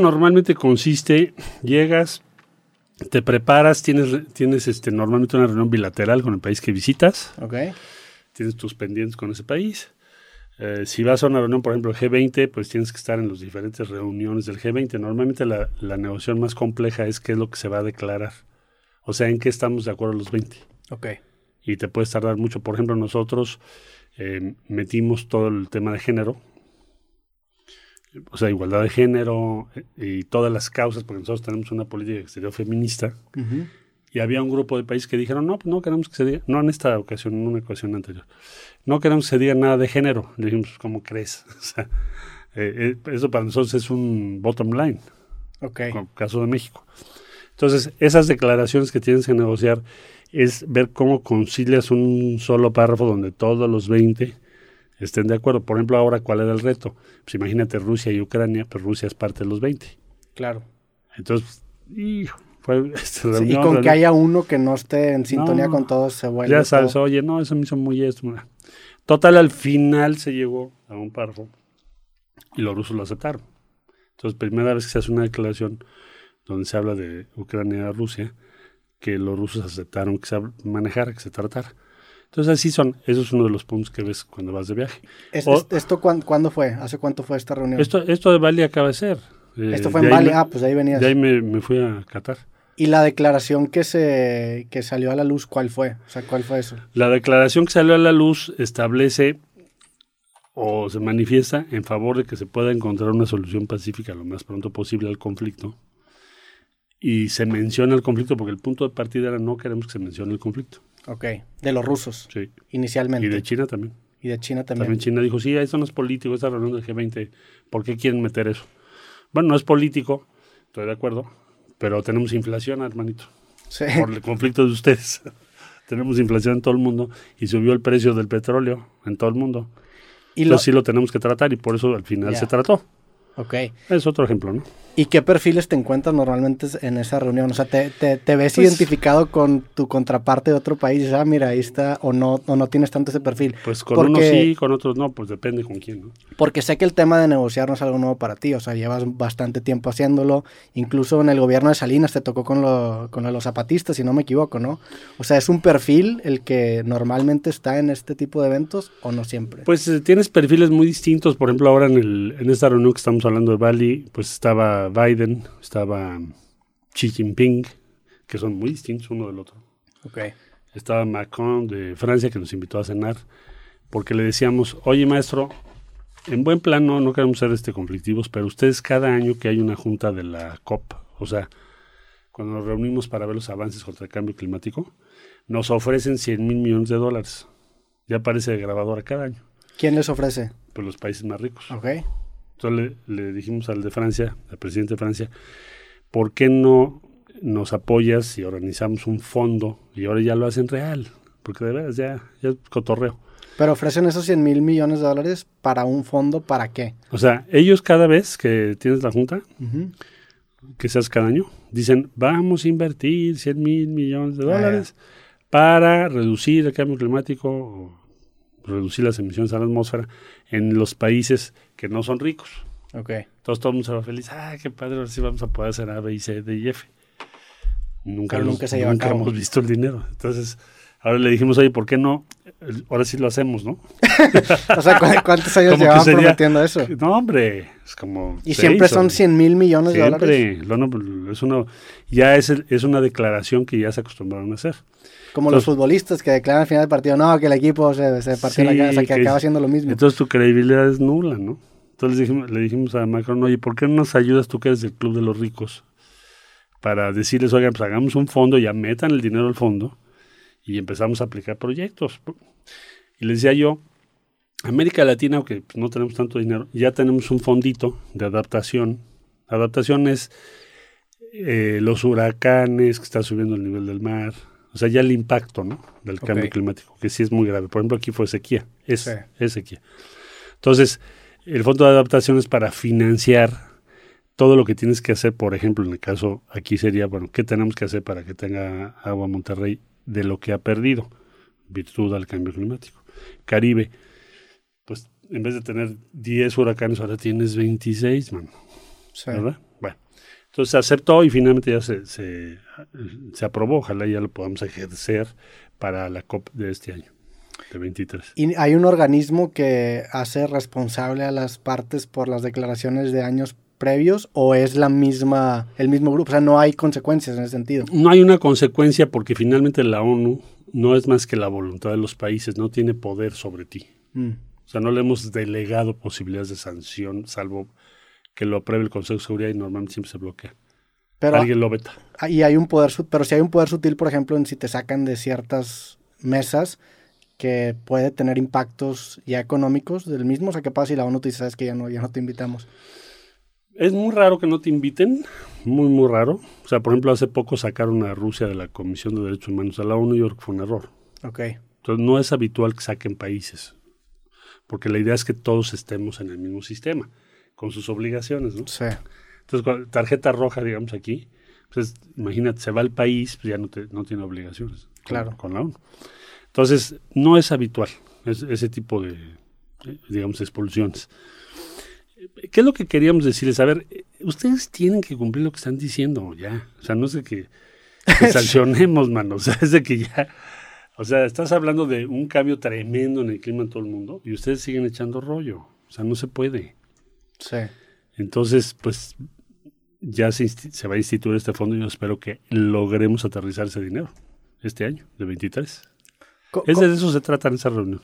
normalmente consiste, llegas, te preparas, tienes, tienes este, normalmente una reunión bilateral con el país que visitas. Ok. Tienes tus pendientes con ese país. Eh, si vas a una reunión, por ejemplo, el G20, pues tienes que estar en las diferentes reuniones del G20. Normalmente la, la negociación más compleja es qué es lo que se va a declarar. O sea, en qué estamos de acuerdo los 20. Ok. Y te puedes tardar mucho. Por ejemplo, nosotros eh, metimos todo el tema de género. O sea, igualdad de género eh, y todas las causas, porque nosotros tenemos una política exterior feminista. Ujú. Y había un grupo de países que dijeron, no, pues no queremos que se diga, no en esta ocasión, en una ocasión anterior, no queremos que se diga nada de género. Le dijimos, "Pues, ¿cómo crees? O sea, eh, eh, eso para nosotros es un bottom line, Ok. como el caso de México. Entonces, esas declaraciones que tienes que negociar es ver cómo concilias un solo párrafo donde todos los 20 estén de acuerdo. Por ejemplo, ahora, ¿cuál era el reto? Pues imagínate Rusia y Ucrania, pues Rusia es parte de los 20. Claro. Entonces, hijo, fue Sí, y reunión, con que haya uno que no esté en sintonía No, con todos se vuelve. Ya sabes, todo- oye, no, eso me hizo muy esto. mira. Total, al final se llegó a un párrafo y los rusos lo aceptaron. Entonces, primera vez que se hace una declaración donde se habla de Ucrania y Rusia, que los rusos aceptaron que se manejara, que se tratara. Entonces, así son. Eso es uno de los puntos que ves cuando vas de viaje. Es- o- es- ¿Esto cuán- cuándo fue? ¿Hace cuánto fue esta reunión? Esto, esto de Bali acaba de ser. Eh, Esto fue en Bali. me- Ah, pues de ahí venías. De ahí me, me fui a Qatar. ¿Y la declaración que se que salió a la luz, cuál fue? O sea, ¿cuál fue eso? La declaración que salió a la luz establece o se manifiesta en favor de que se pueda encontrar una solución pacífica lo más pronto posible al conflicto. Y se menciona el conflicto porque el punto de partida era no queremos que se mencione el conflicto. Ok. De los rusos, Sí. inicialmente. Y de China también. Y de China también. También China dijo, sí, eso no es político, esta reunión del G20, ¿por qué quieren meter eso? Bueno, no es político, estoy de acuerdo, pero tenemos inflación, hermanito. Sí. por el conflicto de ustedes. tenemos inflación en todo el mundo y subió el precio del petróleo en todo el mundo. Y lo, Entonces sí lo tenemos que tratar y por eso al final se trató. Ok. Es otro ejemplo, ¿no? ¿Y qué perfiles te encuentras normalmente en esa reunión? O sea, ¿te, te, te ves Pues- identificado con tu contraparte de otro país? Ah, mira, ahí está, o no, o no tienes tanto ese perfil. Pues con Porque- unos sí, con otros no, pues depende con quién, ¿no? Porque sé que el tema de negociar no es algo nuevo para ti, o sea, llevas bastante tiempo haciéndolo, incluso en el gobierno de Salinas te tocó con lo, con los zapatistas, si no me equivoco, ¿no? O sea, ¿es un perfil el que normalmente está en este tipo de eventos o no siempre? Pues eh, tienes perfiles muy distintos. Por ejemplo, ahora en, el, en esta reunión que estamos hablando de Bali, pues estaba Biden, estaba Xi Jinping, que son muy distintos uno del otro. ok, Estaba Macron de Francia que nos invitó a cenar porque le decíamos, oye maestro, en buen plan no, no queremos ser este conflictivos, pero ustedes cada año que hay una junta de la COP, o sea, cuando nos reunimos para ver los avances contra el cambio climático, nos ofrecen 100 mil millones de dólares. Ya aparece de grabadora cada año, ¿quién les ofrece? pues los países más ricos. Ok, Entonces le, le dijimos al de Francia, al presidente de Francia, ¿por qué no nos apoyas si organizamos un fondo y ahora ya lo hacen real? Porque de veras ya, ya es cotorreo. pero ofrecen esos 100 mil millones de dólares para un fondo, ¿para qué? O sea, ellos cada vez que tienes la junta, se hace cada año, dicen, vamos a invertir 100 mil millones de Ah, dólares para reducir el cambio climático reducir las emisiones a la atmósfera en los países que no son ricos. Ok, Entonces todo el mundo se va feliz. Ah, qué padre, ahora sí vamos a poder hacer A, B, y C, D y F. Nunca, Pero los- nunca se lleva a nunca cabo. hemos visto el dinero. Entonces, ahora le dijimos, oye, ¿por qué no? Ahora sí lo hacemos, ¿no? o sea, ¿cu- ¿cuántos años llevaban sería- prometiendo eso? No, hombre, es como... Y siempre son 100 mil millones de dólares. Siempre. Es una, ya es, es una declaración que ya se acostumbraron a hacer. Como los futbolistas que declaran al final del partido, no, que el equipo se, se partió la cabeza, que que- acaba haciendo lo mismo. Entonces tu credibilidad es nula, ¿no? Entonces le dijimos, le dijimos a Macron, oye, ¿por qué no nos ayudas tú que eres del Club de los Ricos? Para decirles, oigan, pues hagamos un fondo, ya metan el dinero al fondo y empezamos a aplicar proyectos. Y les decía yo, América Latina, aunque pues, no tenemos tanto dinero, ya tenemos un fondito de adaptación. Adaptación es eh, los huracanes que está subiendo el nivel del mar, o sea, ya el impacto ¿no? del cambio climático, que sí es muy grave. Por ejemplo, aquí fue sequía, es, Sí. es sequía. Entonces, el fondo de adaptación es para financiar todo lo que tienes que hacer, por ejemplo, en el caso aquí sería, bueno, ¿qué tenemos que hacer para que tenga agua Monterrey de lo que ha perdido, virtud al cambio climático? Caribe, pues en vez de tener 10 huracanes, ahora tienes 26, man, Sí. ¿verdad? Bueno, Entonces se aceptó y finalmente ya se, se, se aprobó. Ojalá ya lo podamos ejercer para la COP de este año, de 23. ¿Y hay un organismo que hace responsable a las partes por las declaraciones de años previos o es la misma, el mismo grupo? O sea, no hay consecuencias en ese sentido. No hay una consecuencia porque finalmente la ONU no es más que la voluntad de los países, no tiene poder sobre ti. Mm. O sea, no le hemos delegado posibilidades de sanción, salvo que lo apruebe el Consejo de Seguridad y normalmente siempre se bloquea. Pero, Alguien lo veta. y hay un poder, pero si hay un poder sutil, por ejemplo, en si te sacan de ciertas mesas que puede tener impactos ya económicos del mismo. O sea, ¿qué pasa si la ONU te dice, sabes que ya no, ya no te invitamos? Es muy raro que no te inviten, muy, muy raro. O sea, por ejemplo, hace poco sacaron a Rusia de la Comisión de Derechos Humanos a la ONU y yo creo que fue un error. Ok. Entonces, no es habitual que saquen países, porque la idea es que todos estemos en el mismo sistema, con sus obligaciones, ¿no? Sí. Entonces, tarjeta roja, digamos, aquí, pues imagínate, se va al país, pues ya no, te- no tiene obligaciones Claro. con la ONU. Entonces, no es habitual es- ese tipo de, eh, digamos, expulsiones. ¿Qué es lo que queríamos decirles? A ver, ustedes tienen que cumplir lo que están diciendo ya. O sea, no es de que, que sancionemos, mano. O sea, es de que ya. O sea, estás hablando de un cambio tremendo en el clima en todo el mundo y ustedes siguen echando rollo. O sea, no se puede. Sí. Entonces, pues ya se, va a instituir este fondo y yo espero que logremos aterrizar ese dinero este año, de 23. Co- Es de eso se trata en esa reunión.